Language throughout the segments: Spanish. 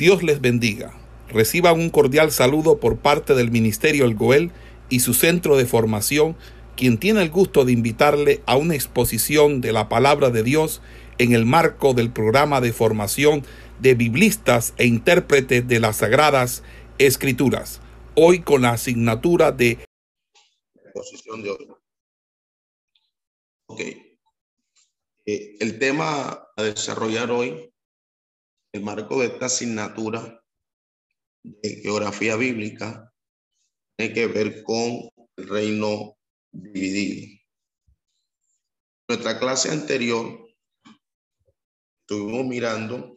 Dios les bendiga. Reciban un cordial saludo por parte del Ministerio El Goel y su centro de formación, quien tiene el gusto de invitarle a una exposición de la palabra de Dios en el marco del programa de formación de biblistas e intérpretes de las Sagradas Escrituras, hoy con la asignatura de exposición de hoy. Ok. Eh, el tema a desarrollar hoy el marco de esta asignatura de geografía bíblica tiene que ver con el reino dividido. Nuestra clase anterior estuvimos mirando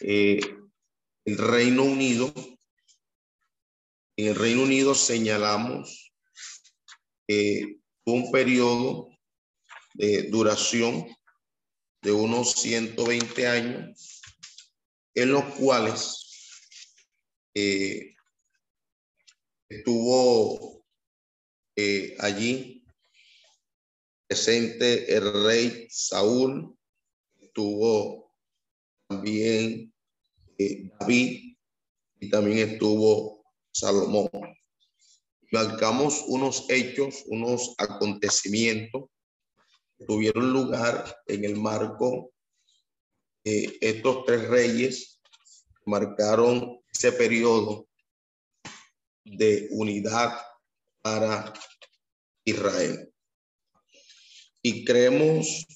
eh, el Reino Unido. En el Reino Unido señalamos un periodo de duración de unos 120 años, en los cuales eh, estuvo eh, allí presente el rey Saúl, estuvo también eh, David y también estuvo Salomón. Marcamos unos hechos, unos acontecimientos tuvieron lugar en el marco de estos tres reyes marcaron ese periodo de unidad para Israel. Y creemos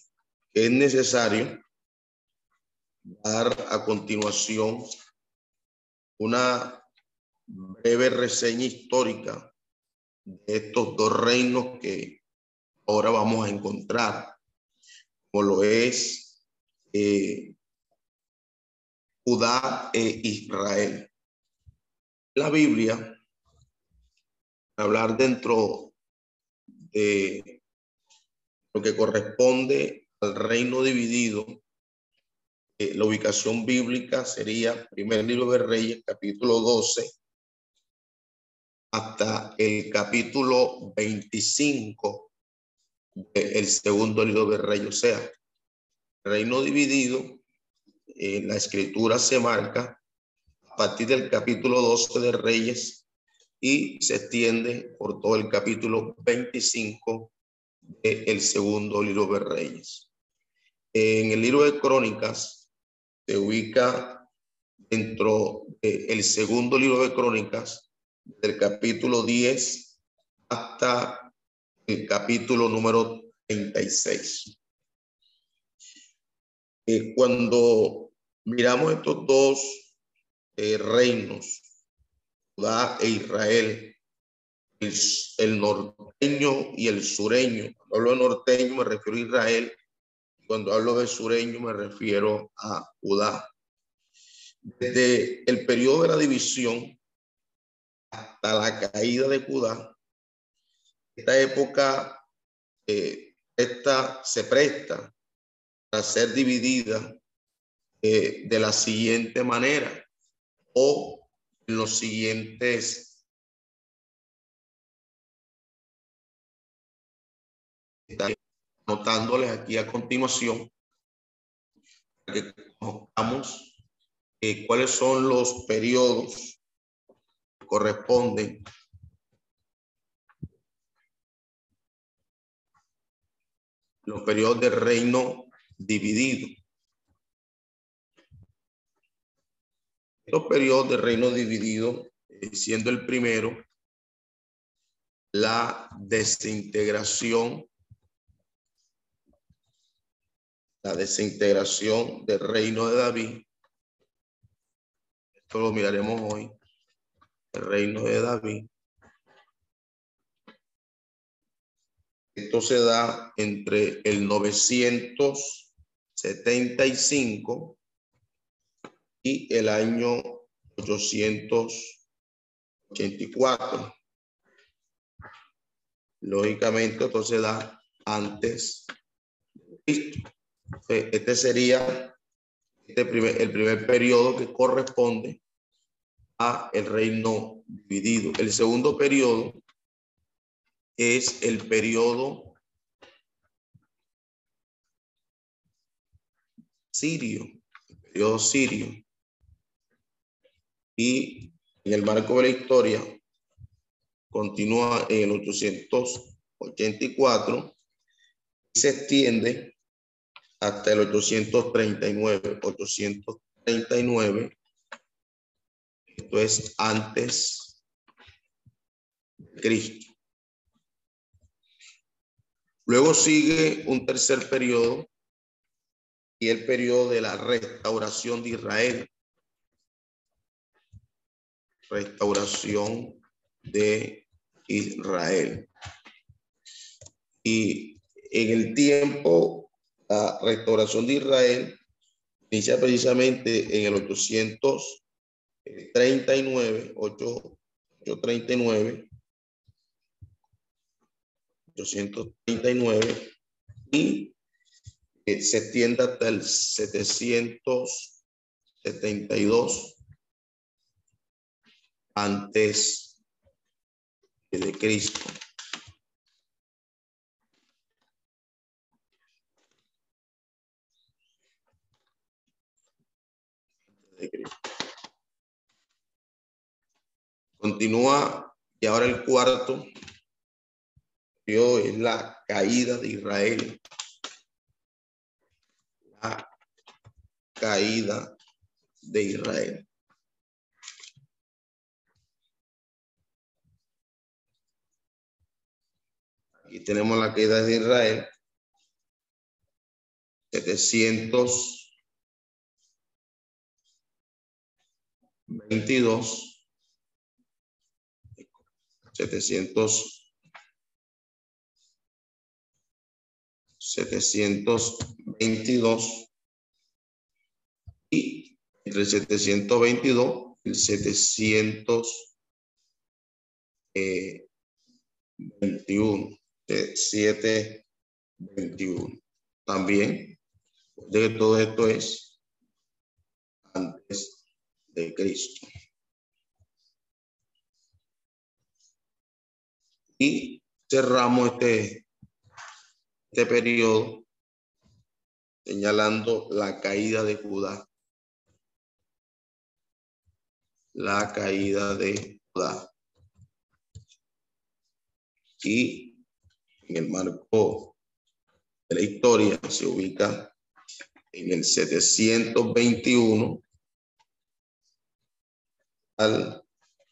que es necesario dar a continuación una breve reseña histórica de estos dos reinos que ahora vamos a encontrar, como lo es eh, Judá e Israel. La Biblia, hablar dentro de lo que corresponde al reino dividido, eh, la ubicación bíblica sería primer libro de Reyes, capítulo 12, hasta el capítulo 25 el segundo libro de rey, sea, reino dividido, en la escritura se marca a partir del capítulo 12 de Reyes y se extiende por todo el capítulo 25 del segundo libro de Reyes. En el libro de Crónicas se ubica dentro del segundo libro de Crónicas, del capítulo 10 hasta el capítulo número 36. Eh, cuando miramos estos dos eh, reinos, Judá e Israel, el, norteño y el sureño, cuando hablo de norteño me refiero a Israel, cuando hablo de sureño me refiero a Judá. Desde el periodo de la división hasta la caída de Judá, esta época eh, esta se presta para ser dividida eh, de la siguiente manera o en los siguientes anotándoles aquí a continuación que conozcamos eh, cuáles son los periodos que corresponden los periodos de reino dividido. Los periodos de reino dividido, eh, siendo el primero, la desintegración, la desintegración del reino de David. Esto lo miraremos hoy. El reino de David. Esto se da entre el 975 y el año 884. Lógicamente, esto se da antes Este sería este el primer periodo que corresponde a el reino dividido. El segundo periodo es el periodo sirio, el periodo sirio. y en el marco de la historia continúa en el 884 y se extiende hasta el 839. 839, esto es antes de Cristo. Luego sigue un tercer periodo y el periodo de la restauración de Israel. Restauración de Israel. Y en el tiempo, la restauración de Israel inicia precisamente en el 839, 839, 839 y eh, se extiende hasta el 772 antes de Cristo. Continúa y ahora el cuarto es la caída de Israel. La caída de Israel. Aquí tenemos la caída de Israel. 722. 700 722 y entre 722 y 721 721 también de todo esto es antes de Cristo. Y cerramos este este periodo señalando la caída de Judá. La caída de Judá. Y en el marco de la historia se ubica en el 721 al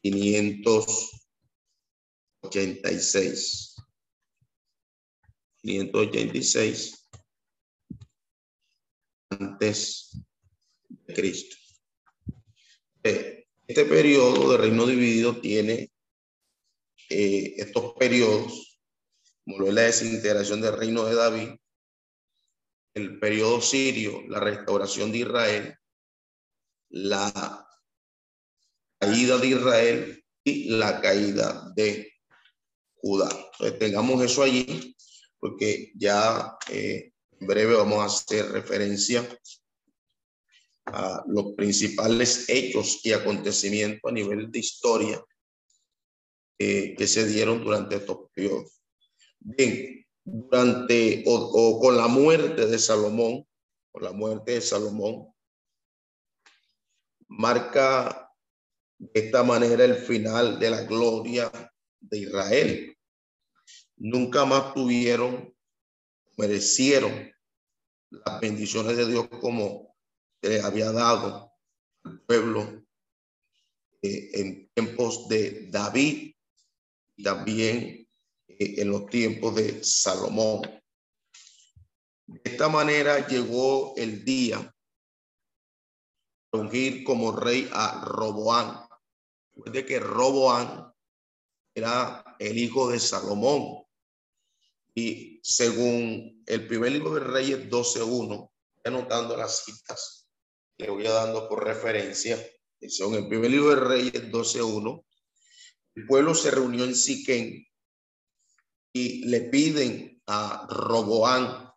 586. 586 antes de Cristo. Eh, este periodo de reino dividido tiene eh, estos periodos, como es la desintegración del reino de David, el periodo sirio, la restauración de Israel, la caída de Israel y la caída de Judá. Entonces tengamos eso allí porque ya eh, en breve vamos a hacer referencia a los principales hechos y acontecimientos a nivel de historia que se dieron durante estos periodos. Bien, durante o, con la muerte de Salomón, con la muerte de Salomón, marca de esta manera el final de la gloria de Israel nunca más tuvieron, merecieron las bendiciones de Dios como le había dado al pueblo eh, en tiempos de David, también eh, en los tiempos de Salomón. De esta manera llegó el día de ungir como rey a Roboán. De que Roboán era el hijo de Salomón. Y según el primer libro de Reyes 12.1, anotando las citas, le voy a dando por referencia, según el primer libro de Reyes 12.1, el pueblo se reunió en Siquén y le piden a Roboán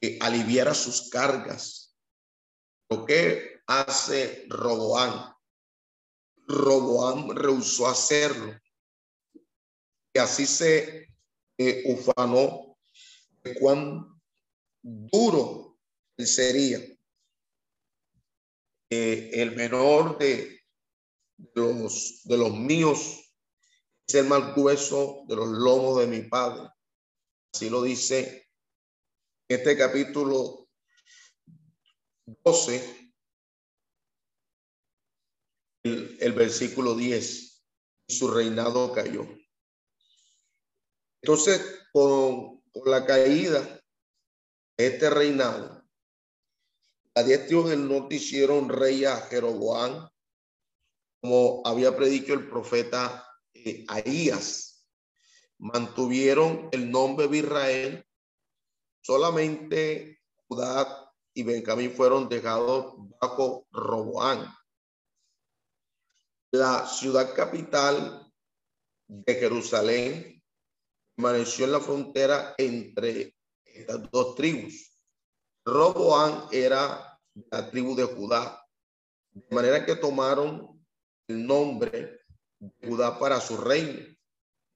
que aliviara sus cargas. ¿Lo que hace Roboán? Roboán rehusó hacerlo. Y así se de cuán duro sería. el menor de de los, de los míos es el más grueso de los lomos de mi padre. Así lo dice este capítulo 12, el, el versículo 10. Su reinado cayó. Entonces, con, la caída este reinado, a diez tribus del norte hicieron rey a Jeroboam, como había predicho el profeta eh, Ahías. Mantuvieron el nombre de Israel, solamente Judá y Benjamín fueron dejados bajo Roboán. La ciudad capital de Jerusalén permaneció en la frontera entre estas dos tribus. Roboán era la tribu de Judá, de manera que tomaron el nombre de Judá para su reino.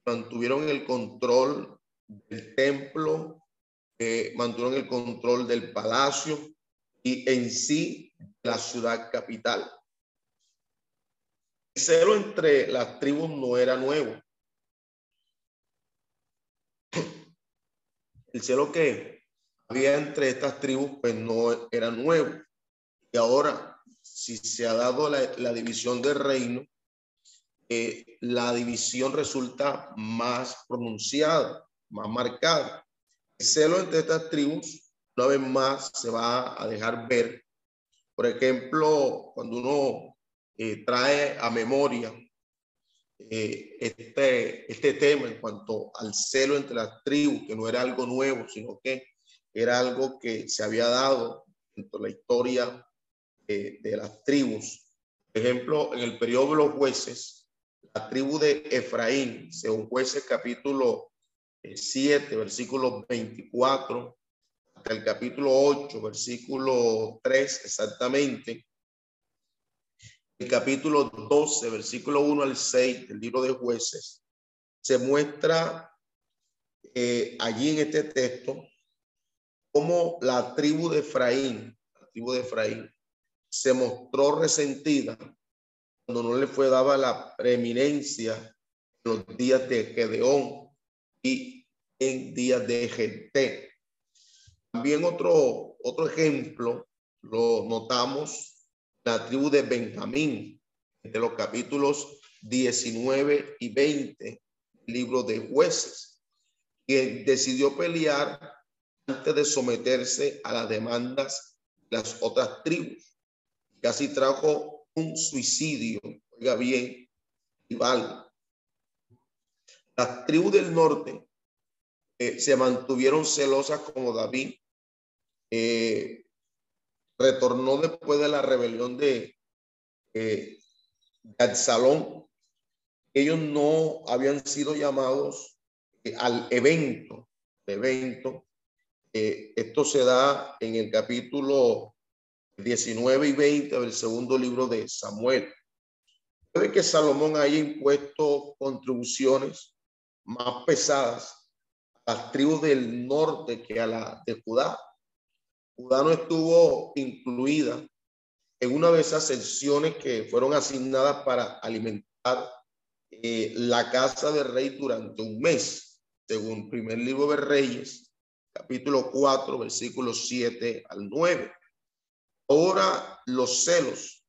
Mantuvieron el control del templo, eh, mantuvieron el control del palacio y en sí la ciudad capital. El celo entre las tribus no era nuevo. El cielo que había entre estas tribus pues no era nuevo. Y ahora, si se ha dado la, división del reino, eh, la división resulta más pronunciada, más marcada. El celo entre estas tribus, una vez más, se va a dejar ver. Por ejemplo, cuando uno eh, trae a memoria eh, este, este tema en cuanto al celo entre las tribus, que no era algo nuevo, sino que era algo que se había dado en la historia de, de las tribus. Por ejemplo, en el periodo de los jueces, la tribu de Efraín, según jueces capítulo 7, eh, versículo 24, hasta el capítulo 8, versículo 3 exactamente, el capítulo 12, versículo 1 al 6 del libro de jueces, se muestra eh, allí en este texto cómo la tribu de Efraín, la tribu de Efraín, se mostró resentida cuando no le fue dada la preeminencia en los días de Gedeón y en días de Gente. También otro, otro ejemplo lo notamos la tribu de Benjamín, de los capítulos 19 y 20 libro de jueces, que decidió pelear antes de someterse a las demandas de las otras tribus. Casi trajo un suicidio, oiga bien, rival. Las tribus del norte eh, se mantuvieron celosas como David, eh, retornó después de la rebelión de, eh. Ellos no habían sido llamados eh, al evento, evento. Eh, esto se da en el capítulo 19 y 20 del segundo libro de Samuel. Puede que Salomón haya impuesto contribuciones más pesadas a las tribus del norte que a la de Judá Judá no estuvo incluida en una de esas secciones que fueron asignadas para alimentar eh, la casa del rey durante un mes, según primer libro de Reyes, capítulo 4, versículos 7 al 9. Ahora los celos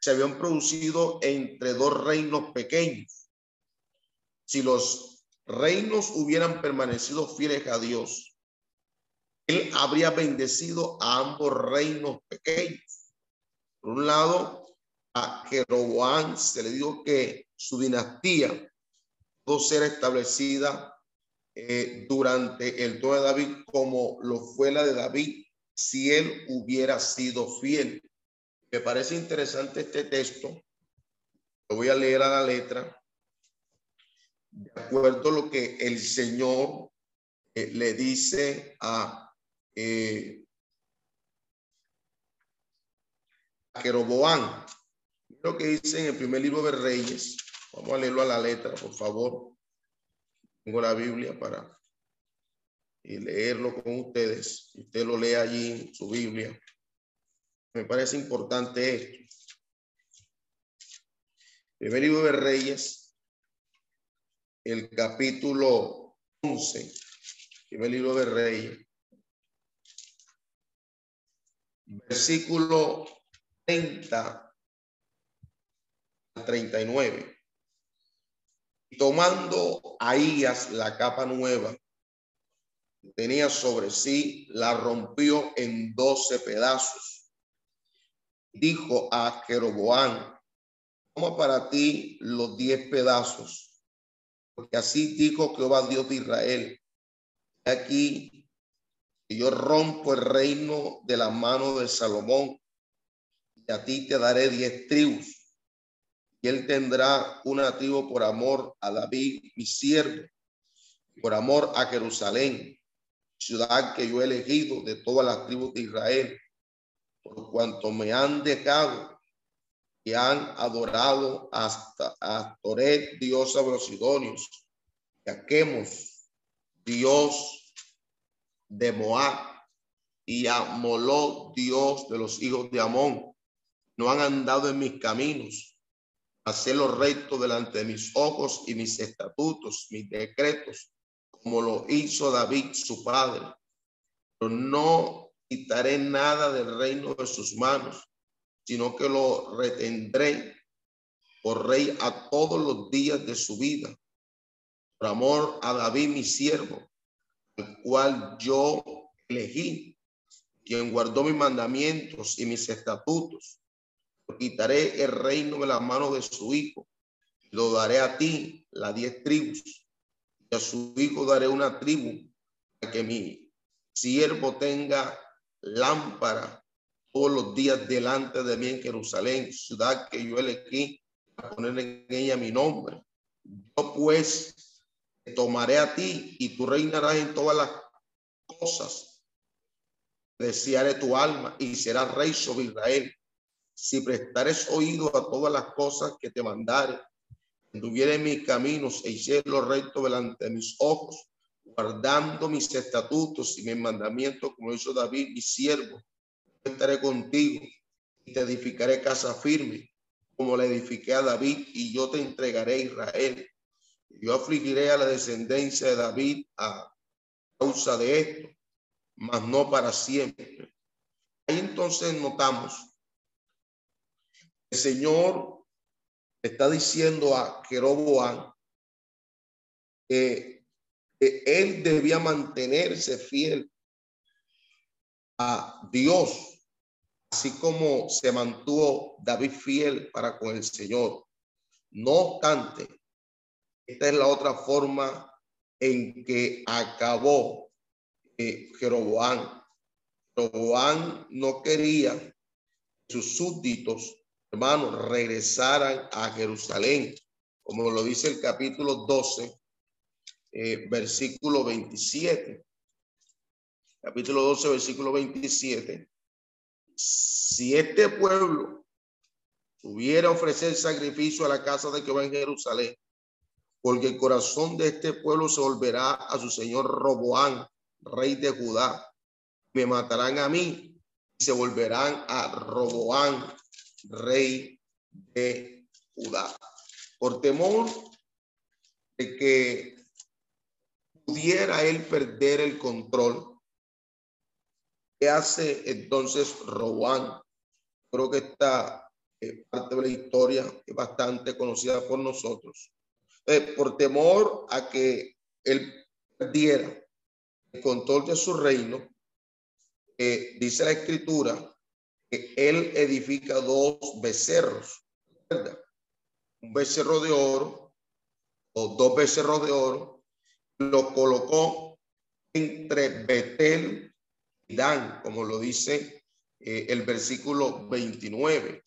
se habían producido entre dos reinos pequeños. Si los reinos hubieran permanecido fieles a Dios, él habría bendecido a ambos reinos pequeños. Por un lado, a Jeroboam se le dijo que su dinastía pudo ser establecida eh, durante el trono de David como lo fue la de David si él hubiera sido fiel. Me parece interesante este texto. Lo voy a leer a la letra. De acuerdo a lo que el Señor eh, le dice a eh, Jeroboam. Lo que dice en el primer libro de Reyes. Vamos a leerlo a la letra, por favor. Tengo la Biblia para leerlo con ustedes. Usted lo lee allí en su Biblia. Me parece importante esto. Primer libro de Reyes, el capítulo 11, primer libro de Reyes, versículo 30 al 39. Tomando Ahías la capa nueva tenía sobre sí, la rompió en doce pedazos. Dijo a Jeroboam, toma para ti los diez pedazos, porque así dijo Jehová Dios de Israel. Aquí yo rompo el reino de la mano de Salomón, y a ti te daré diez tribus, y él tendrá una tribu por amor a David, mi siervo, por amor a Jerusalén ciudad que yo he elegido de todas las tribus de Israel, por cuanto me han dejado y han adorado hasta a Toret, Dios de los Sidonios, y a Dios de Moab, y a Moló, Dios de los hijos de Amón. No han andado en mis caminos, hacer lo recto delante de mis ojos y mis estatutos, mis decretos, como lo hizo David, su padre. Pero no quitaré nada del reino de sus manos, sino que lo retendré por rey a todos los días de su vida, por amor a David, mi siervo, el cual yo elegí, quien guardó mis mandamientos y mis estatutos. Quitaré el reino de la mano de su hijo, lo daré a ti, las diez tribus a su hijo daré una tribu para que mi siervo tenga lámpara todos los días delante de mí en Jerusalén, ciudad que yo elegí a poner en ella mi nombre. Yo pues tomaré a ti y tú reinarás en todas las cosas. Desearé tu alma y serás rey sobre Israel. Si prestares oído a todas las cosas que te mandare anduviera en mis caminos e hiciera lo recto delante de mis ojos, guardando mis estatutos y mis mandamientos, como hizo David, mi siervo, estaré contigo y te edificaré casa firme, como le edifiqué a David, y yo te entregaré a Israel. Yo afligiré a la descendencia de David a causa de esto, mas no para siempre. Ahí entonces notamos, el Señor está diciendo a Jeroboam que, él debía mantenerse fiel a Dios, así como se mantuvo David fiel para con el Señor. No obstante, esta es la otra forma en que acabó eh, Jeroboam. Jeroboam no quería que sus súbditos hermanos, regresaran a Jerusalén, como lo dice el capítulo 12, eh, versículo 27. Capítulo 12, versículo 27. Si este pueblo hubiera ofrecer sacrificio a la casa de Jehová en Jerusalén, porque el corazón de este pueblo se volverá a su señor Roboán, rey de Judá. Me matarán a mí y se volverán a Roboán, rey de Judá. Por temor de que pudiera él perder el control, ¿qué hace entonces Roboán? Creo que esta eh, parte de la historia es bastante conocida por nosotros. Eh, por temor a que él perdiera el control de su reino, eh, dice la escritura él edifica dos becerros, un becerro de oro o dos becerros de oro, lo colocó entre Betel y Dan, como lo dice eh, el versículo 29,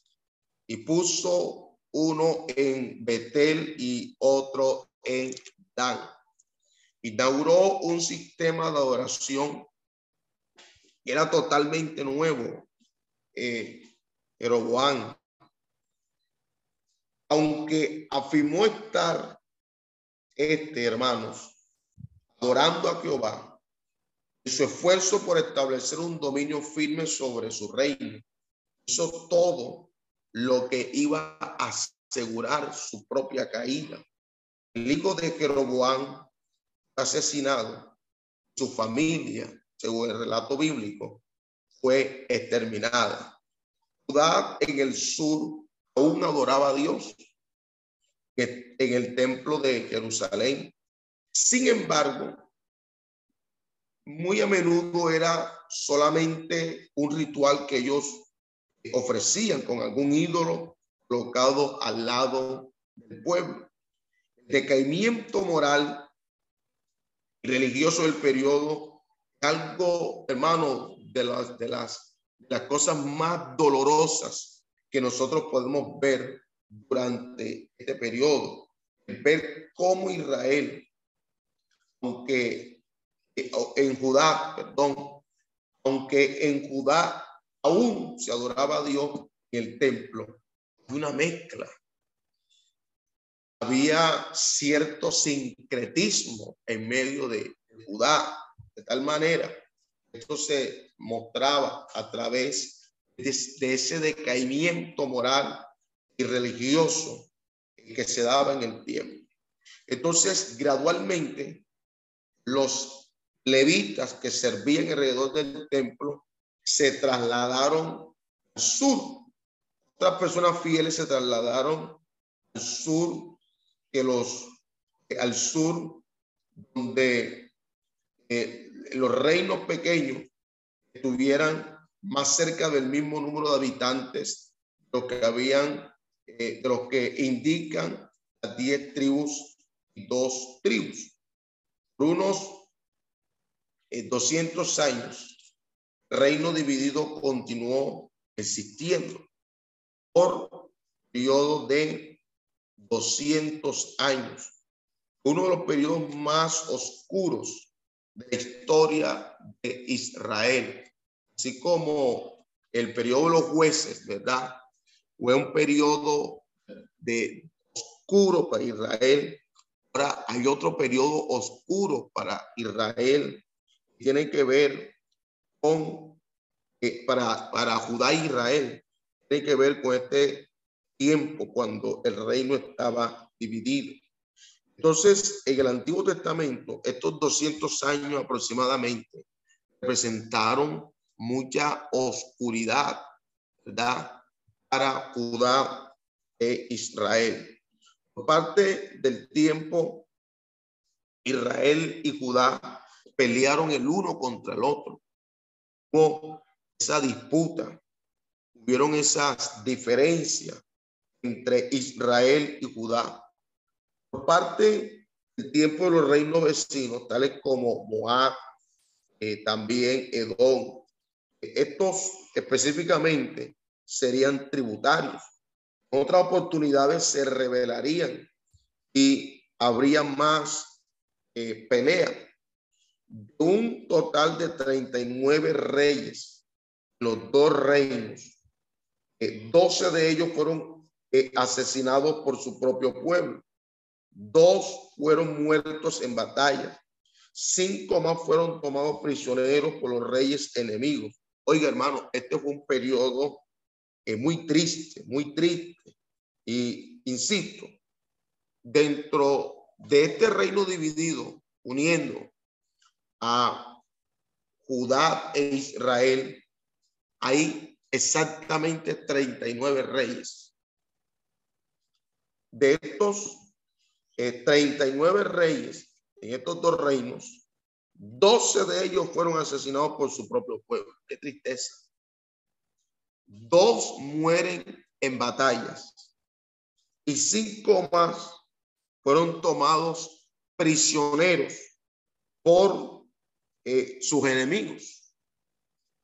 y puso uno en Betel y otro en Dan. Inauguró un sistema de adoración que era totalmente nuevo eh, Jeroboam, aunque afirmó estar este, hermanos, adorando a Jehová, y su esfuerzo por establecer un dominio firme sobre su reino, hizo todo lo que iba a asegurar su propia caída. El hijo de Jeroboam asesinado, su familia, según el relato bíblico, fue exterminada. Judá en el sur aún adoraba a Dios en el templo de Jerusalén. Sin embargo, muy a menudo era solamente un ritual que ellos ofrecían con algún ídolo colocado al lado del pueblo. El decaimiento moral y religioso del periodo, algo, hermano, de las, de las, de las cosas más dolorosas que nosotros podemos ver durante este periodo. Ver cómo Israel, aunque eh, en Judá, perdón, aunque en Judá aún se adoraba a Dios en el templo, una mezcla. Había cierto sincretismo en medio de Judá, de tal manera esto se mostraba a través de, ese decaimiento moral y religioso que se daba en el tiempo. Entonces, gradualmente, los levitas que servían alrededor del templo se trasladaron al sur. Otras personas fieles se trasladaron al sur que los al sur donde eh, los reinos pequeños estuvieran más cerca del mismo número de habitantes, lo que habían eh, de los que indican las diez tribus y dos tribus. Por unos eh, 200 años, reino dividido continuó existiendo por periodo de 200 años. Uno de los periodos más oscuros de la historia de Israel, así como el periodo de los jueces, ¿verdad? fue un periodo de oscuro para Israel. Ahora hay otro periodo oscuro para Israel. Tiene que ver eh, para, para Judá e Israel, tiene que ver con este tiempo cuando el reino estaba dividido. Entonces, en el Antiguo Testamento, estos 200 años aproximadamente representaron mucha oscuridad, para Judá e Israel. Por parte del tiempo, Israel y Judá pelearon el uno contra el otro. Hubo esa disputa, hubieron esas diferencias entre Israel y Judá. Por parte del tiempo de los reinos vecinos, tales como Moab, eh, también Edom, estos específicamente serían tributarios. Otras oportunidades se revelarían y habría más eh, pelea. Un total de 39 reyes, los dos reinos, eh, 12 de ellos fueron eh, asesinados por su propio pueblo. Dos fueron muertos en batalla. Cinco más fueron tomados prisioneros por los reyes enemigos. Oiga, hermano, este fue un periodo es muy triste, muy triste. Y insisto, dentro de este reino dividido, uniendo a Judá e Israel, hay exactamente 39 reyes. De estos 39 eh, reyes en estos dos reinos, 12 de ellos fueron asesinados por su propio pueblo. Qué tristeza dos mueren en batallas y cinco más fueron tomados prisioneros por eh, sus enemigos.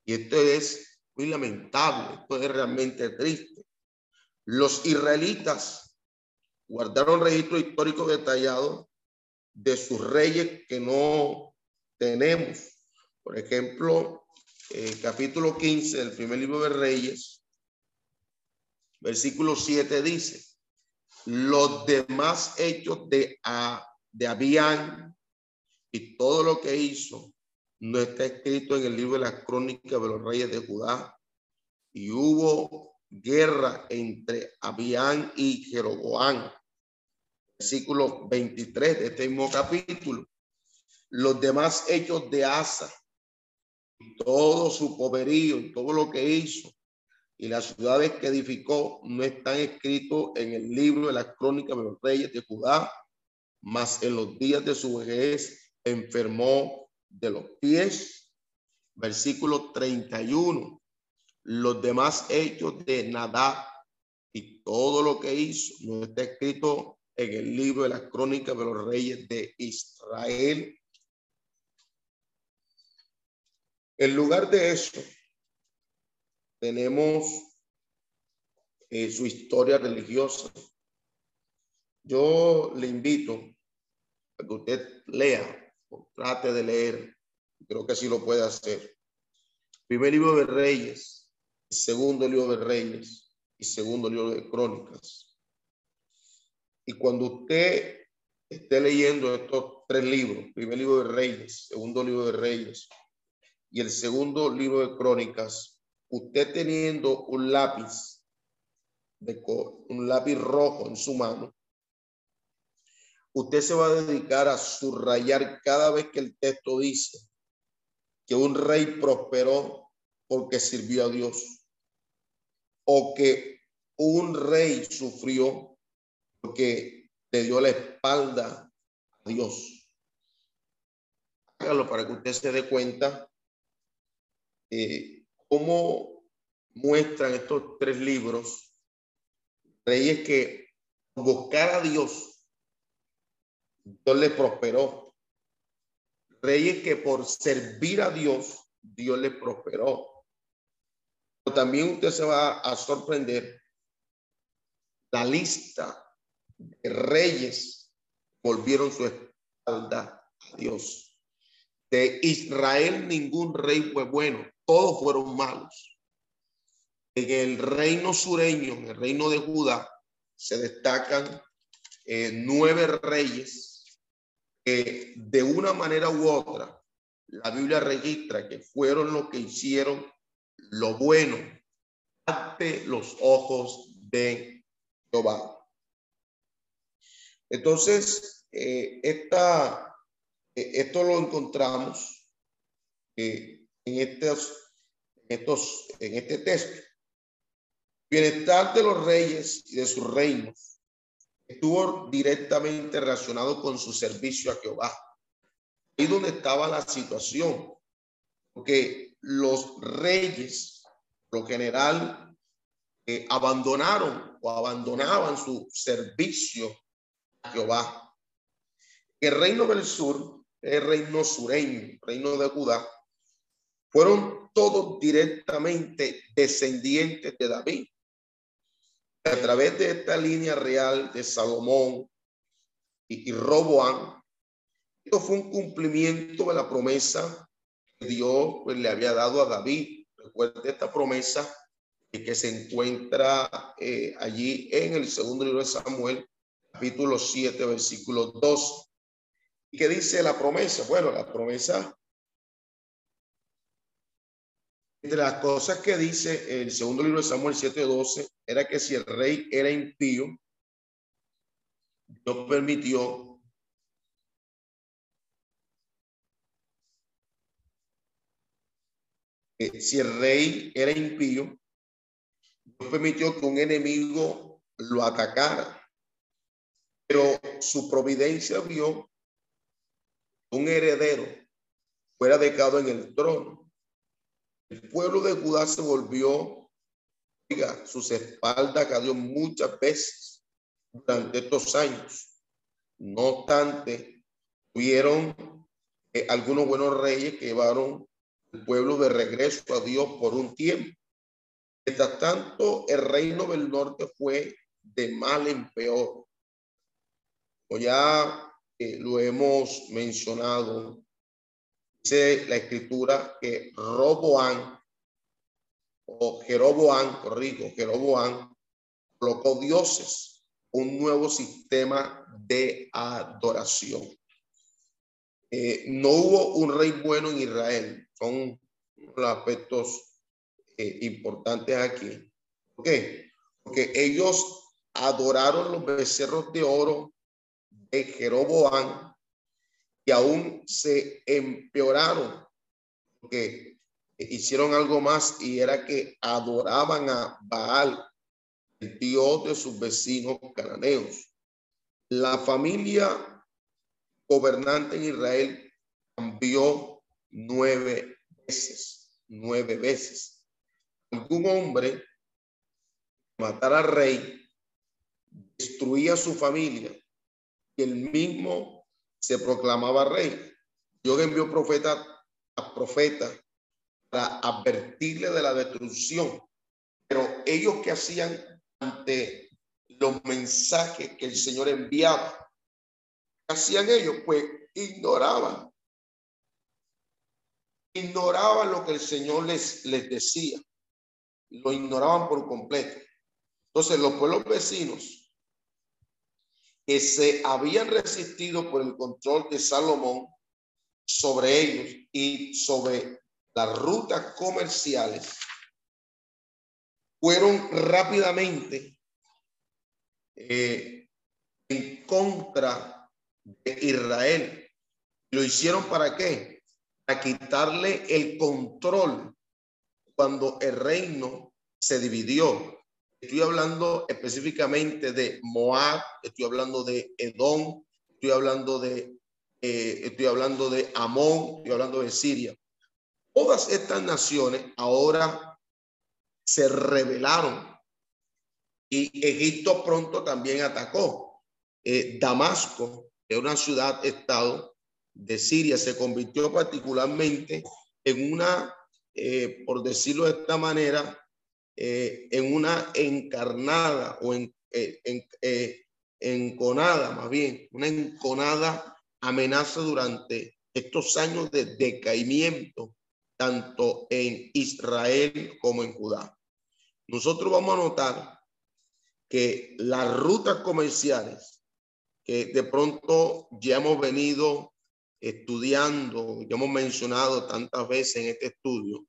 Y esto es muy lamentable, esto es realmente triste. Los israelitas guardaron registro histórico detallado de sus reyes que no tenemos. Por ejemplo, eh, capítulo 15 del primer libro de Reyes, versículo 7 dice, los demás hechos de, a, de Abián y todo lo que hizo no está escrito en el libro de las crónicas de los reyes de Judá. Y hubo guerra entre Abián y Jeroboam. Versículo 23 de este mismo capítulo. Los demás hechos de Asa, todo su poderío, todo lo que hizo y las ciudades que edificó no están escritos en el libro de la crónica de los reyes de Judá, mas en los días de su vejez enfermó de los pies. Versículo 31 los demás hechos de Nadab y todo lo que hizo no está escrito en el libro de las crónicas de los reyes de Israel. En lugar de eso, tenemos eh, su historia religiosa. Yo le invito a que usted lea trate de leer, creo que sí lo puede hacer. Primer libro de Reyes, segundo libro de Reyes y segundo libro de Crónicas. Y cuando usted esté leyendo estos tres libros, primer libro de Reyes, segundo libro de Reyes y el segundo libro de Crónicas, usted teniendo un lápiz, de, un lápiz rojo en su mano, usted se va a dedicar a subrayar cada vez que el texto dice que un rey prosperó porque sirvió a Dios o que un rey sufrió porque le dio la espalda a Dios. Hágalo para que usted se dé cuenta eh, cómo muestran estos tres libros reyes que buscar a Dios, Dios le prosperó. Reyes que por servir a Dios, Dios le prosperó también usted se va a sorprender la lista de reyes volvieron su espalda a Dios. De Israel ningún rey fue bueno, todos fueron malos. En el reino sureño, en el reino de Judá, se destacan eh, nueve reyes que de una manera u otra la Biblia registra que fueron los que hicieron lo bueno ante los ojos de Jehová. Entonces, eh, esta, eh, esto lo encontramos eh, en, estos, estos, en este texto. Bienestar de los reyes y de sus reinos estuvo directamente relacionado con su servicio a Jehová. Ahí donde estaba la situación, porque los reyes, lo general, eh, abandonaron o abandonaban su servicio a Jehová. El reino del sur, el reino sureño, reino de Judá, fueron todos directamente descendientes de David. A través de esta línea real de Salomón y, y Roboán, esto fue un cumplimiento de la promesa Dios pues, le había dado a David. Recuerde esta promesa que se encuentra eh, allí en el segundo libro de Samuel, capítulo 7, versículo 2. ¿Y qué dice la promesa? Bueno, la promesa, entre las cosas que dice el segundo libro de Samuel 7, 12, era que si el rey era impío, Dios permitió si el rey era impío, Dios permitió que un enemigo lo atacara. Pero su providencia vio un heredero fuera dejado en el trono. El pueblo de Judá se volvió, oiga, sus espaldas cayó muchas veces durante estos años. No obstante, tuvieron eh, algunos buenos reyes que llevaron el pueblo de regreso a Dios por un tiempo. Mientras tanto, el reino del norte fue de mal en peor. O ya eh, lo hemos mencionado, dice la escritura que Roboán o Jeroboán, corrijo, Jeroboán colocó dioses, un nuevo sistema de adoración. Eh, no hubo un rey bueno en Israel son los aspectos eh, importantes aquí. ¿Por qué? Porque ellos adoraron los becerros de oro de Jeroboam y aún se empeoraron porque hicieron algo más y era que adoraban a Baal, el dios de sus vecinos cananeos. La familia gobernante en Israel cambió nueve veces, nueve veces. Algún hombre matara al rey, destruía su familia y el mismo se proclamaba rey. Dios envió profeta a profeta para advertirle de la destrucción, pero ellos que hacían ante los mensajes que el Señor enviaba, ¿qué hacían ellos? Pues ignoraban ignoraban lo que el Señor les, les decía. Lo ignoraban por completo. Entonces, los pueblos vecinos que se habían resistido por el control de Salomón sobre ellos y sobre las rutas comerciales, fueron rápidamente eh, en contra de Israel. ¿Lo hicieron para qué? quitarle el control cuando el reino se dividió. Estoy hablando específicamente de Moab, estoy hablando de Edom, estoy hablando de, eh, estoy hablando de Amón, estoy hablando de Siria. Todas estas naciones ahora se rebelaron y Egipto pronto también atacó. Eh, Damasco, es una ciudad-estado, de Siria se convirtió particularmente en una, eh, por decirlo de esta manera, eh, en una encarnada o en, eh, en enconada, más bien, una enconada amenaza durante estos años de decaimiento, tanto en Israel como en Judá. Nosotros vamos a notar que las rutas comerciales que de pronto ya hemos venido estudiando, ya hemos mencionado tantas veces en este estudio,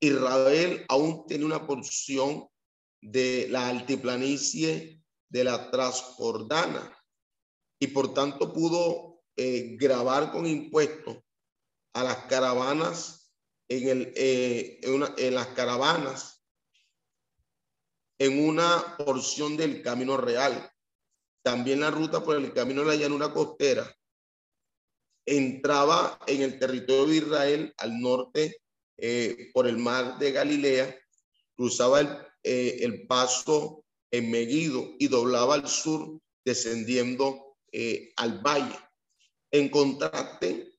Israel aún tiene una porción de la altiplanicie de la Transjordana y por tanto pudo eh, grabar con impuestos a las caravanas en, el, eh, en, una, las caravanas en una porción del camino real. También la ruta por el camino de la llanura costera entraba en el territorio de Israel al norte eh, por el mar de Galilea, cruzaba el, eh, el, paso en Megido y doblaba al sur descendiendo eh, al valle. En contraste,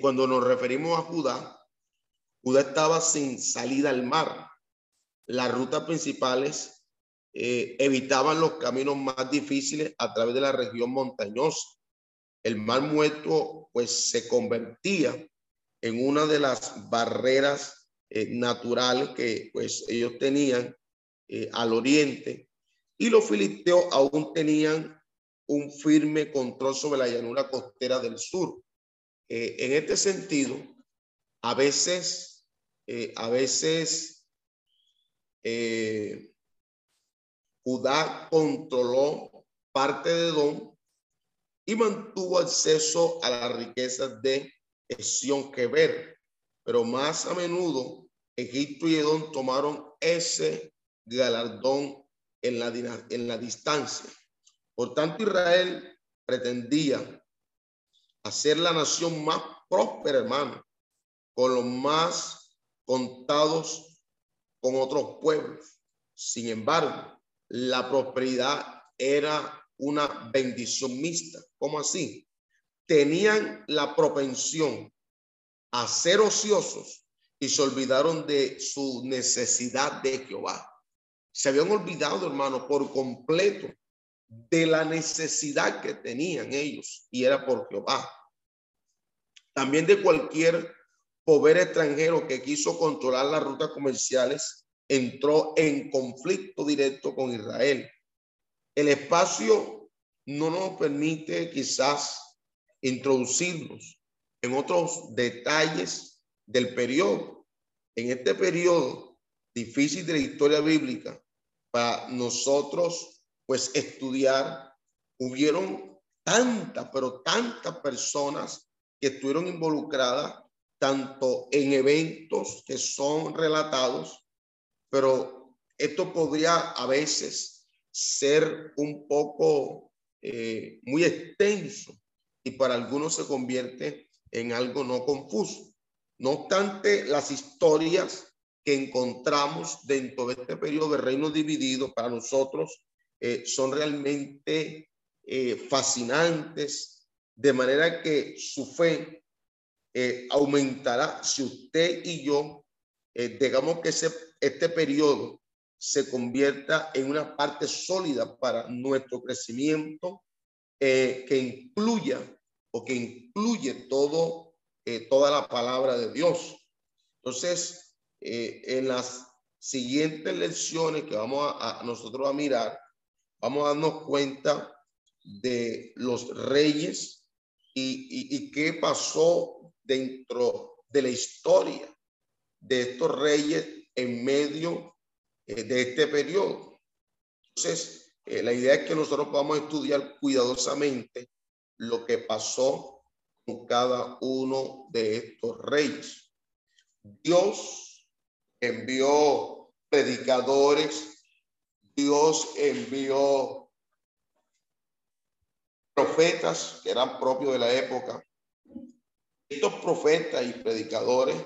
cuando nos referimos a Judá, Judá estaba sin salida al mar. Las rutas principales evitaban los caminos más difíciles a través de la región montañosa el mar muerto pues se convertía en una de las barreras eh, naturales que pues ellos tenían eh, al oriente y los filisteos aún tenían un firme control sobre la llanura costera del sur. Eh, en este sentido, a veces, a veces Judá controló parte de Don y mantuvo acceso a las riquezas de Esión ver Pero más a menudo, Egipto y Edom tomaron ese galardón en la, en la distancia. Por tanto, Israel pretendía hacer la nación más próspera, hermano, con los más contados con otros pueblos. Sin embargo, la prosperidad era una bendición mixta. ¿Cómo así? Tenían la propensión a ser ociosos y se olvidaron de su necesidad de Jehová. Se habían olvidado, hermano, por completo de la necesidad que tenían ellos y era por Jehová. También de cualquier poder extranjero que quiso controlar las rutas comerciales entró en conflicto directo con Israel el espacio no nos permite quizás introducirnos en otros detalles del periodo. En este periodo difícil de la historia bíblica para nosotros, pues estudiar, hubieron tantas, pero tantas personas que estuvieron involucradas tanto en eventos que son relatados, pero esto podría a veces ser un poco eh, muy extenso y para algunos se convierte en algo no confuso. No obstante, las historias que encontramos dentro de este periodo de reino dividido para nosotros eh, son realmente eh, fascinantes, de manera que su fe eh, aumentará si usted y yo, digamos que ese, este periodo se convierta en una parte sólida para nuestro crecimiento, que incluya o que incluye todo, toda la palabra de Dios. Entonces, eh, en las siguientes lecciones que vamos a, nosotros a mirar, vamos a darnos cuenta de los reyes y, y, qué pasó dentro de la historia de estos reyes en medio eh, de este periodo. Entonces, eh, la idea es que nosotros podamos estudiar cuidadosamente lo que pasó con cada uno de estos reyes. Dios envió predicadores, Dios envió profetas que eran propios de la época. Estos profetas y predicadores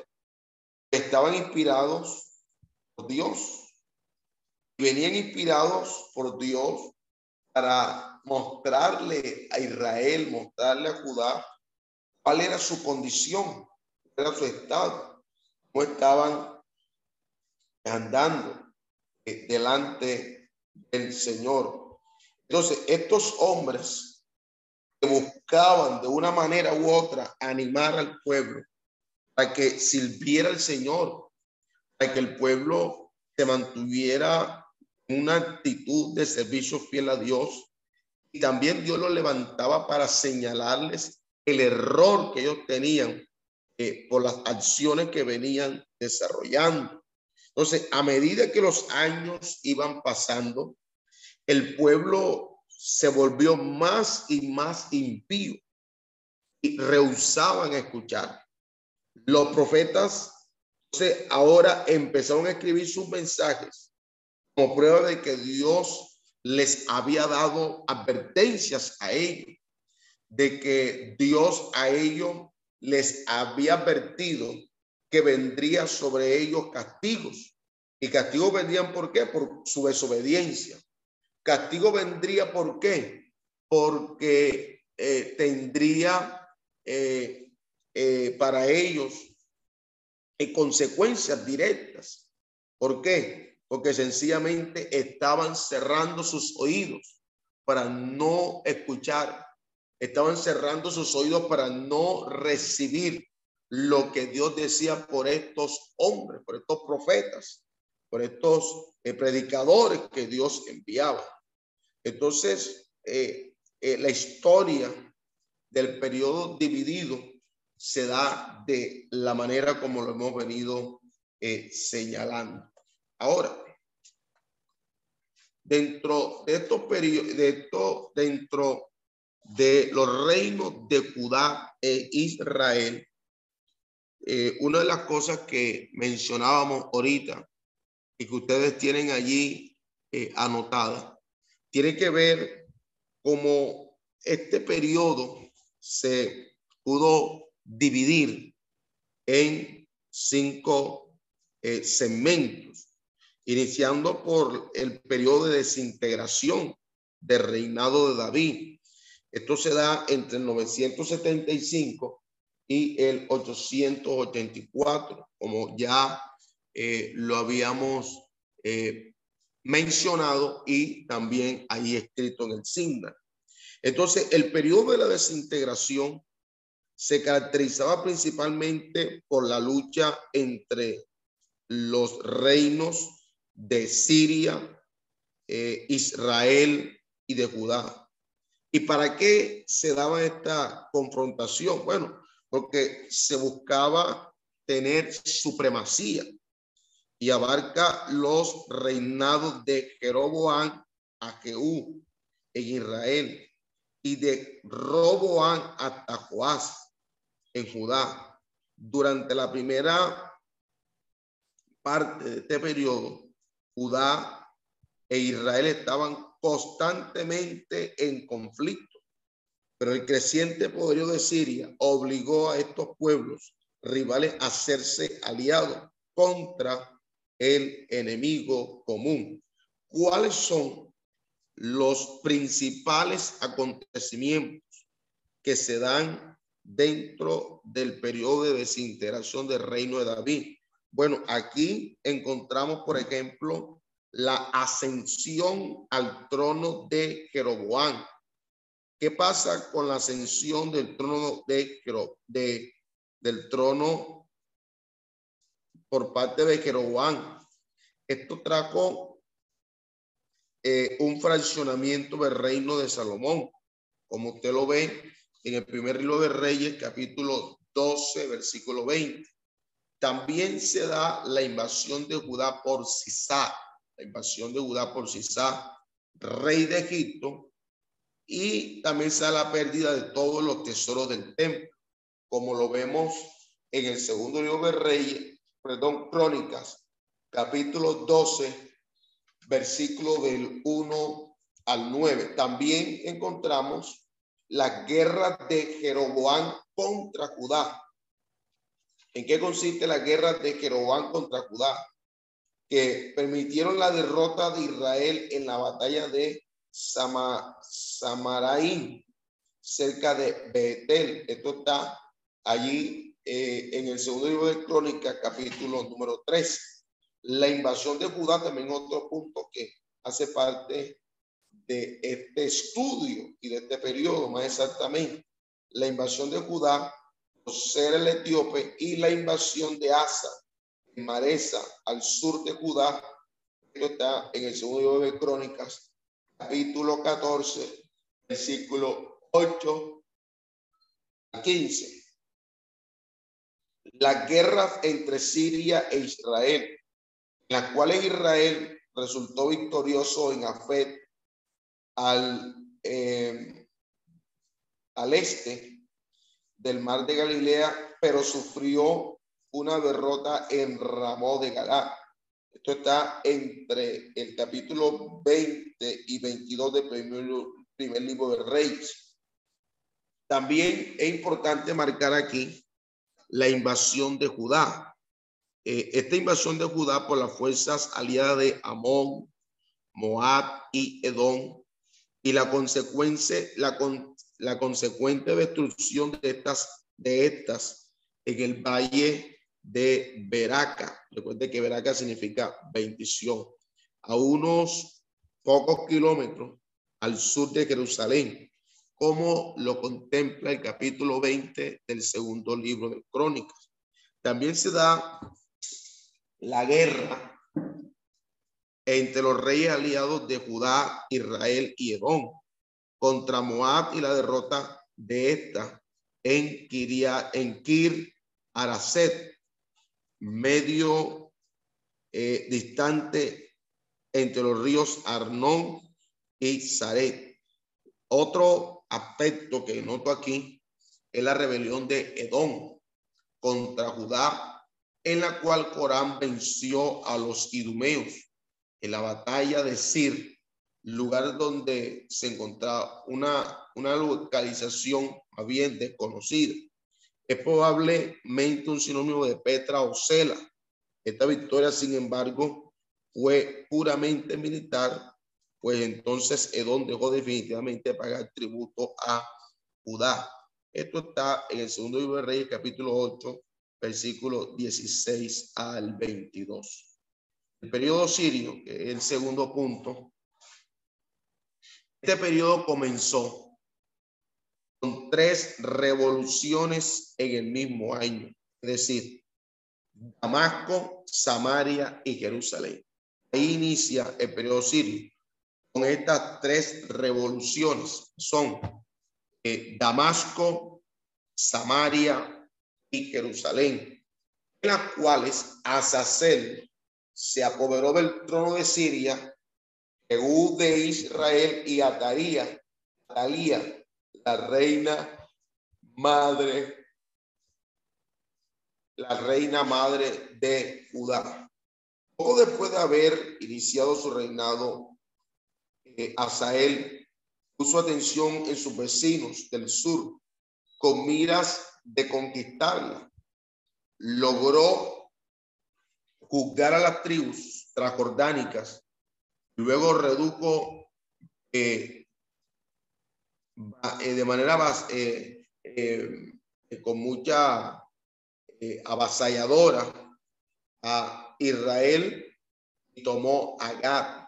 estaban inspirados por Dios. Venían inspirados por Dios para mostrarle a Israel, mostrarle a Judá cuál era su condición, era su estado, cómo estaban andando eh, delante del Señor. Entonces, estos hombres que buscaban de una manera u otra animar al pueblo para que sirviera al Señor, para que el pueblo se mantuviera una actitud de servicio fiel a Dios. Y también Dios los levantaba para señalarles el error que ellos tenían eh, por las acciones que venían desarrollando. Entonces, a medida que los años iban pasando, el pueblo se volvió más y más impío y rehusaban escuchar. Los profetas entonces, ahora empezaron a escribir sus mensajes como prueba de que Dios les había dado advertencias a ellos, de que Dios a ellos les había advertido que vendría sobre ellos castigos. Y castigo vendrían por qué? Por su desobediencia. Castigo vendría por qué? Porque eh, tendría eh, eh, para ellos consecuencias directas. ¿Por qué? Porque sencillamente estaban cerrando sus oídos para no escuchar. Estaban cerrando sus oídos para no recibir lo que Dios decía por estos hombres, por estos profetas, por estos eh, predicadores que Dios enviaba. Entonces, eh, eh, la historia del periodo dividido se da de la manera como lo hemos venido señalando. Ahora, dentro de estos periodos, dentro de los reinos de Judá e Israel, eh, una de las cosas que mencionábamos ahorita y que ustedes tienen allí eh, anotada, tiene que ver cómo este periodo se pudo dividir en cinco eh, segmentos, iniciando por el periodo de desintegración del reinado de David. Esto se da entre el 975 y el 884, como ya eh, lo habíamos eh, mencionado y también ahí escrito en el SIGNA. Entonces, el periodo de la desintegración se caracterizaba principalmente por la lucha entre los reinos de Siria, eh, Israel y de Judá. ¿Y para qué se daba esta confrontación? Bueno, porque se buscaba tener supremacía. y abarca los reinados de Jeroboam a Jehú en Israel y de Roboam hasta Joás en Judá. Durante la primera parte de este periodo, Judá e Israel estaban constantemente en conflicto, pero el creciente poderío de Siria obligó a estos pueblos rivales a hacerse aliados contra el enemigo común. ¿Cuáles son los principales acontecimientos que se dan dentro del periodo de desintegración del reino de David? Bueno, aquí encontramos, por ejemplo, la ascensión al trono de Jeroboam. ¿Qué pasa con la ascensión del trono de, de trono por parte de Jeroboam. Esto trajo eh, un fraccionamiento del reino de Salomón, como usted lo ve en el primer libro de Reyes, capítulo 12, versículo 20. También se da la invasión de Judá por Sisá, la invasión de Judá por Sisá, rey de Egipto, y también se da la pérdida de todos los tesoros del templo, como lo vemos en el segundo libro de Reyes, perdón, Crónicas, capítulo 12, versículo del 1 al 9. También encontramos la guerra de Jeroboam contra Judá. ¿En qué consiste la guerra de Jeroboam contra Judá? Que permitieron la derrota de Israel en la batalla de Sama, Samaraín, cerca de Betel. Esto está allí eh, en el segundo libro de Crónicas, capítulo número 3. La invasión de Judá también otro punto que hace parte de este estudio y de este periodo, más exactamente. La invasión de Judá ser el etíope y la invasión de Asa en Maresa, al sur de Judá. Esto está en el segundo libro de Crónicas, capítulo 14, versículo 8 a 15 la guerra entre Siria e Israel, en la cual Israel resultó victorioso en Afet al, eh, al este del mar de Galilea, pero sufrió una derrota en Ramón de Galá. Esto está entre el capítulo 20 y 22 del primer, primer libro de Reyes. También es importante marcar aquí la invasión de Judá. Eh, esta invasión de Judá por las fuerzas aliadas de Amón, Moab y Edom y la consecuencia, la, la consecuente destrucción de estas, de estas en el valle de Beraca. Recuerde que Beraca significa bendición. A unos pocos kilómetros al sur de Jerusalén como lo contempla el capítulo 20 del segundo libro de Crónicas. También se da la guerra entre los reyes aliados de Judá, Israel y Edom contra Moab y la derrota de esta en, Kiria, en Kir Araset, medio eh, distante entre los ríos Arnón y Zaret. Otro aspecto que noto aquí es la rebelión de Edom contra Judá, en la cual Corán venció a los idumeos en la batalla de Sir, lugar donde se encontraba una, una localización más bien desconocida. Es probablemente un sinónimo de Petra o Sela. Esta victoria, sin embargo, fue puramente militar pues entonces Edom dejó definitivamente de pagar tributo a Judá. Esto está en el segundo libro de Reyes, capítulo 8, versículo 16 al 22. El periodo sirio, que es el segundo punto, este periodo comenzó con tres revoluciones en el mismo año, es decir, Damasco, Samaria y Jerusalén. Ahí inicia el periodo sirio con estas tres revoluciones. Son eh, Damasco, Samaria y Jerusalén, en las cuales Azazel se apoderó del trono de Siria, De Israel y Ataría, Atalía, la reina madre, la reina madre de Judá. Poco después de haber iniciado su reinado, eh, Asael puso atención en sus vecinos del sur con miras de conquistarla. Logró juzgar a las tribus transjordánicas. Luego redujo eh, eh, de manera eh, con mucha avasalladora a Israel y tomó a Gad.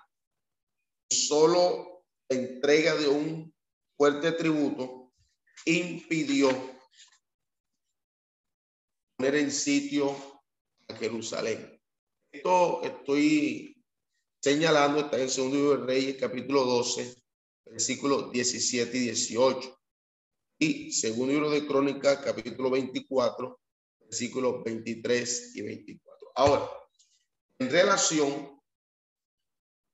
Solo la entrega de un fuerte tributo impidió poner en sitio a Jerusalén. Esto estoy señalando, está en segundo libro de Reyes, capítulo 12, versículos 17 y 18. Y segundo libro de Crónicas, capítulo 24, versículos 23 y 24. Ahora, en relación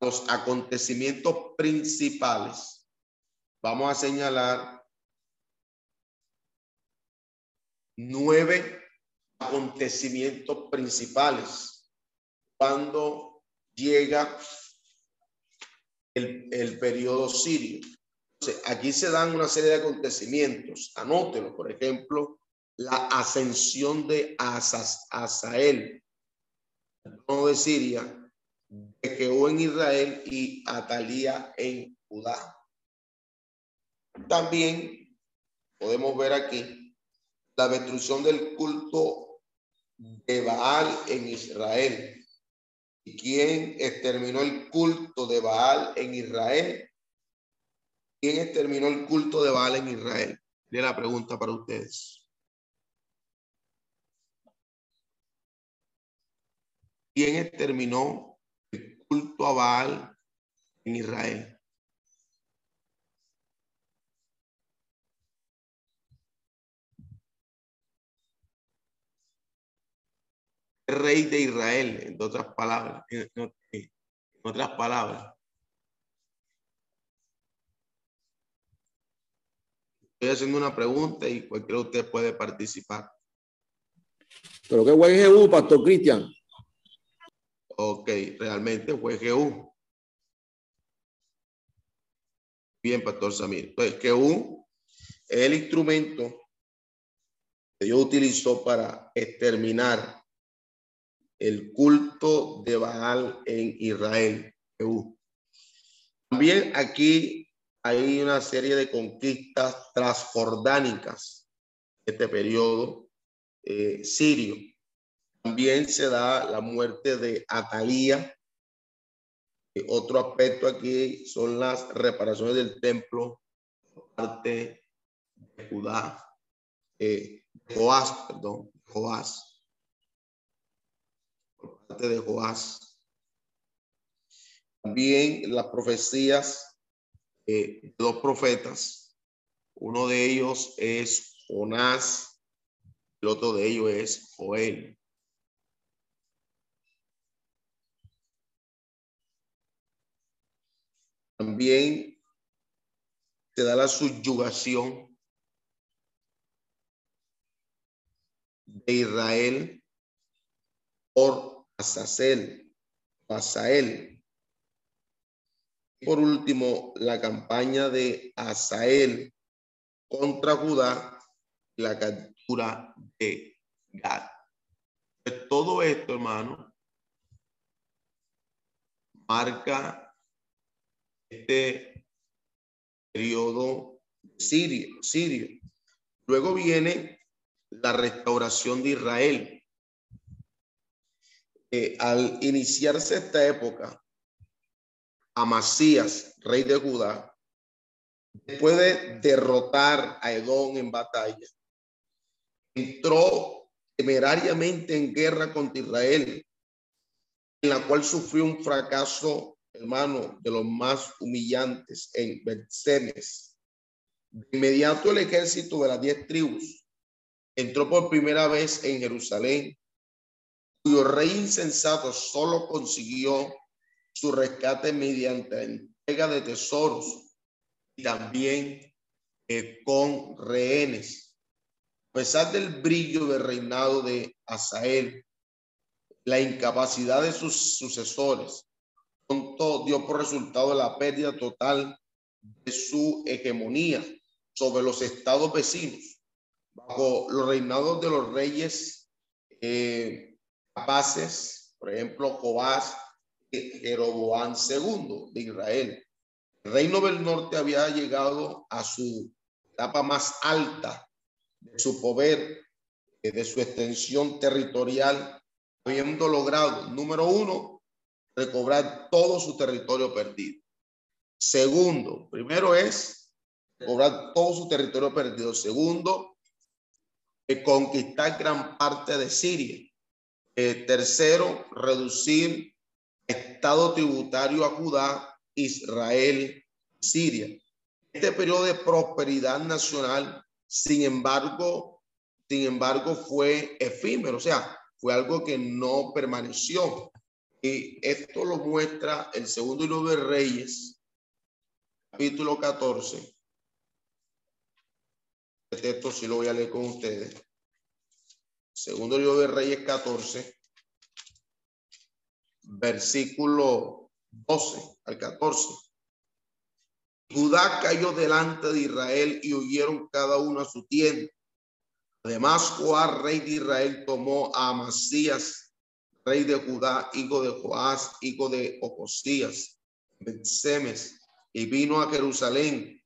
a los acontecimientos principales, vamos a señalar nueve acontecimientos principales cuando llega el, el periodo sirio. Entonces, aquí se dan una serie de acontecimientos. Anótelo, por ejemplo, la ascensión de Asas, Asael, no de Siria, de Jehú en Israel y Atalía en Judá. También podemos ver aquí la destrucción del culto de Baal en Israel. ¿Y quién exterminó el culto de Baal en Israel? ¿Quién exterminó el culto de Baal en Israel? De la pregunta para ustedes. ¿Quién exterminó el culto a Baal en Israel? Rey de Israel, en otras palabras, en, otras palabras. Estoy haciendo una pregunta y cualquiera de ustedes puede participar. Pero qué fue Jehú, Pastor Cristian. Ok, realmente fue Jehú. Bien, Pastor Samir. Pues Jehú es el instrumento que Dios utilizó para exterminar el culto de Baal en Israel. También aquí hay una serie de conquistas transjordánicas, este periodo eh, sirio. También se da la muerte de Atalía. Otro aspecto aquí son las reparaciones del templo por parte de Judá, eh, Joás, perdón, Joás de Joás. También las profecías de dos profetas. Uno de ellos es Jonás, el otro de ellos es Joel. También se da la subyugación de Israel por Azazel, Asael. Por último, la campaña de Asael contra Judá y la captura de Gad. Pues todo esto, hermano, marca este periodo sirio, sirio. Luego viene la restauración de Israel al iniciarse esta época, Amasías, rey de Judá, después de derrotar a Edom en batalla, entró temerariamente en guerra contra Israel, en la cual sufrió un fracaso, hermano, de los más humillantes en Betsemes. De inmediato el ejército de las diez tribus entró por primera vez en Jerusalén cuyo rey insensato solo consiguió su rescate mediante entrega de tesoros y también eh, con rehenes. A pesar del brillo del reinado de Asael, la incapacidad de sus sucesores, pronto dio por resultado la pérdida total de su hegemonía sobre los estados vecinos, bajo los reinados de los reyes eh, capaces, por ejemplo, Jobás y Jeroboam II de Israel. El reino del norte había llegado a su etapa más alta de su poder, eh, de su extensión territorial, habiendo logrado, número uno, recobrar todo su territorio perdido. Segundo, primero es recobrar todo su territorio perdido. Segundo, conquistar gran parte de Siria. Eh, tercero, reducir estado tributario a Judá, Israel, Siria. Este periodo de prosperidad nacional, sin embargo, sin embargo, fue efímero, o sea, fue algo que no permaneció. Y esto lo muestra el segundo libro de Reyes, capítulo 14. Este texto sí lo voy a leer con ustedes. Segundo libro de Reyes 14, versículo 12 al 14. Judá cayó delante de Israel y huyeron cada uno a su tienda. Además, Joás, rey de Israel, tomó a Amasías, rey de Judá, hijo de Joás, hijo de Ocosías, Semes, y vino a Jerusalén.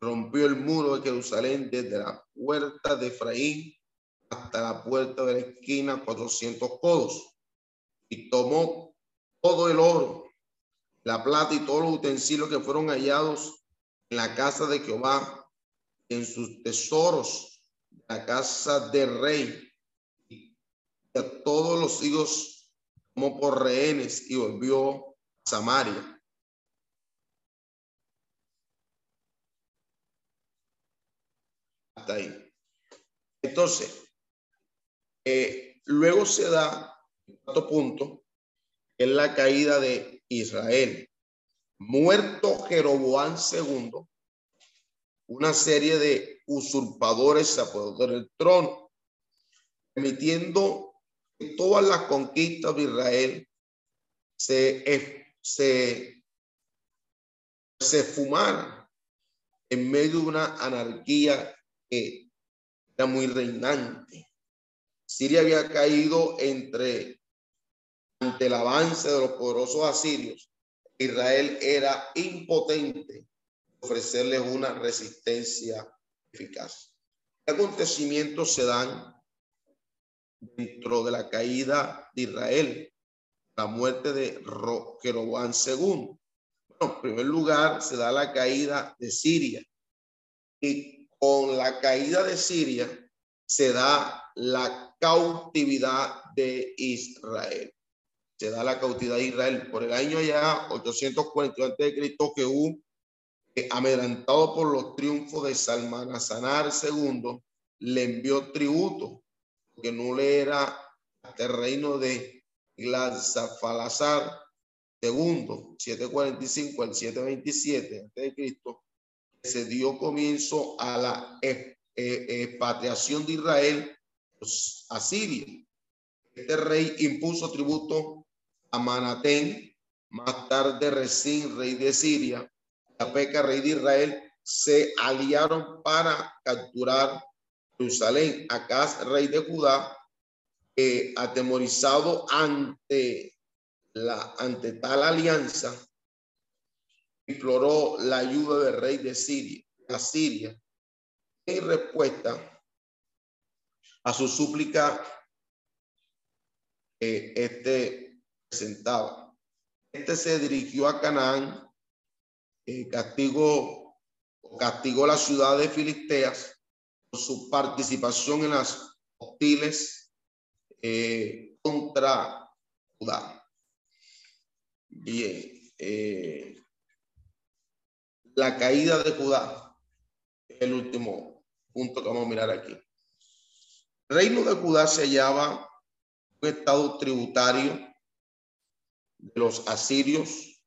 Rompió el muro de Jerusalén desde la puerta de Efraín hasta la puerta de la esquina, 400 codos. Y tomó todo el oro, la plata y todos los utensilios que fueron hallados en la casa de Jehová, en sus tesoros, la casa del rey, y a todos los hijos como por rehenes y volvió a Samaria. Hasta ahí. Entonces, eh, luego se da, otro punto, es la caída de Israel. Muerto Jeroboam II, una serie de usurpadores se apoderó del trono, permitiendo que todas las conquistas de Israel se, se, se fumaran en medio de una anarquía que era muy reinante. Siria había caído entre ante el avance de los poderosos asirios. Israel era impotente ofrecerles una resistencia eficaz. ¿Qué acontecimientos se dan dentro de la caída de Israel? La muerte de Jeroboam II. En primer lugar, se da la caída de Siria. Y con la caída de Siria se da la cautividad de Israel. Se da la cautividad de Israel por el año ya 840 a.C. eh, amedrantado por los triunfos de Salmanasanar II, le envió tributo, que no le era el reino de Glazafalazar II, 745 al 727 a.C., se dio comienzo a la expatriación de Israel a Siria. Este rey impuso tributo a Manatén, más tarde Resín, rey de Siria, y a Peca, rey de Israel, se aliaron para capturar Jerusalén. Acá, rey de Judá, atemorizado ante, la, ante tal alianza, imploró la ayuda del rey de Siria, a Siria. En respuesta, a su súplica, eh, este presentaba. Este se dirigió a Canaán, eh, castigó, castigó la ciudad de Filisteas por su participación en las hostiles eh, contra Judá. Bien, eh, la caída de Judá el último punto que vamos a mirar aquí reino de Judá se hallaba un estado tributario de los asirios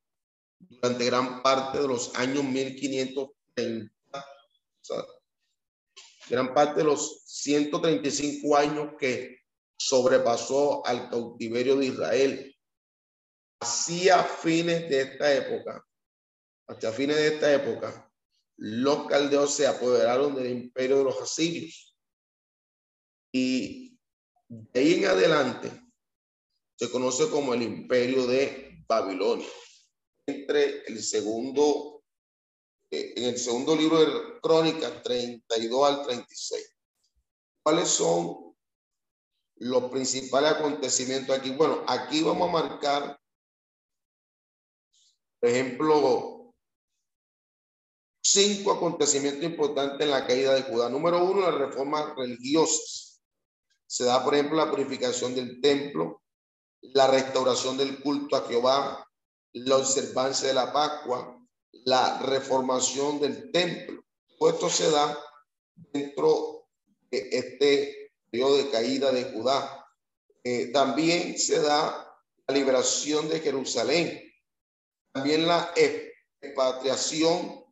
durante gran parte de los años 1530, gran parte de los 135 años que sobrepasó al cautiverio de Israel. Hacia fines de esta época, hasta fines de esta época, los caldeos se apoderaron del imperio de los asirios. Y de ahí en adelante se conoce como el imperio de Babilonia. Entre el segundo, eh, en el segundo libro de Crónicas 32 al 36. ¿Cuáles son los principales acontecimientos aquí? Bueno, aquí vamos a marcar, por ejemplo, cinco acontecimientos importantes en la caída de Judá. Número uno, las reformas religiosas. Se da, por ejemplo, la purificación del templo, la restauración del culto a Jehová, la observancia de la Pascua, la reformación del templo. Todo esto se da dentro de este periodo de caída de Judá. Eh, también se da la liberación de Jerusalén, también la expatriación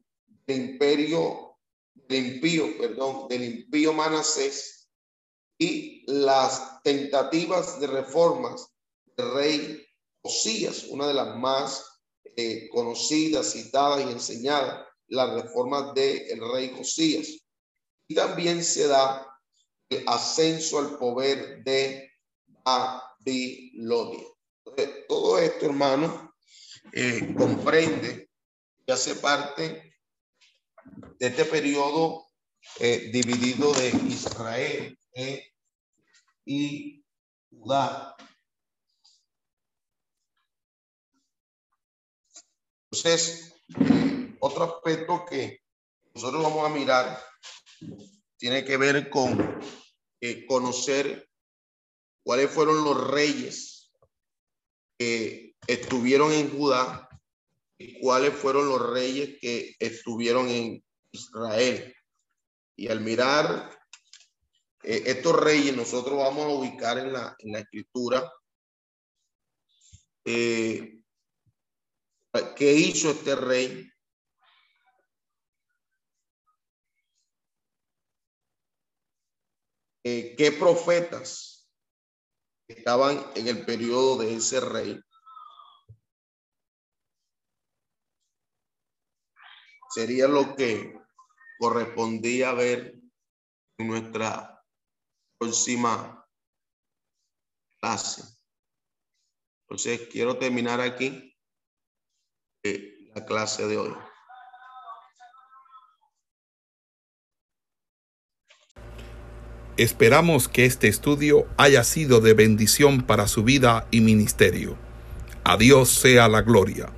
del imperio del impío, perdón, del impío Manasés y las tentativas de reformas rey Osías, una de las más eh, conocidas, citadas y enseñadas, las reformas del rey Josías. Y también se da el ascenso al poder de Babilonia. todo esto, hermano, eh, comprende y hace parte de este periodo eh, dividido de Israel y Judá. Entonces, otro aspecto que nosotros vamos a mirar tiene que ver con eh, conocer cuáles fueron los reyes que estuvieron en Judá y cuáles fueron los reyes que estuvieron en Israel. Y al mirar eh, estos reyes, nosotros vamos a ubicar en la, en la escritura eh, ¿Qué hizo este rey? Eh, ¿Qué profetas estaban en el periodo de ese rey? Sería lo que correspondía ver nuestra próxima clase. Entonces, quiero terminar aquí la clase de hoy. Esperamos que este estudio haya sido de bendición para su vida y ministerio. A Dios sea la gloria.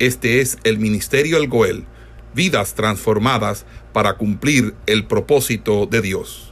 Este es el Ministerio El Goel, vidas transformadas para cumplir el propósito de Dios.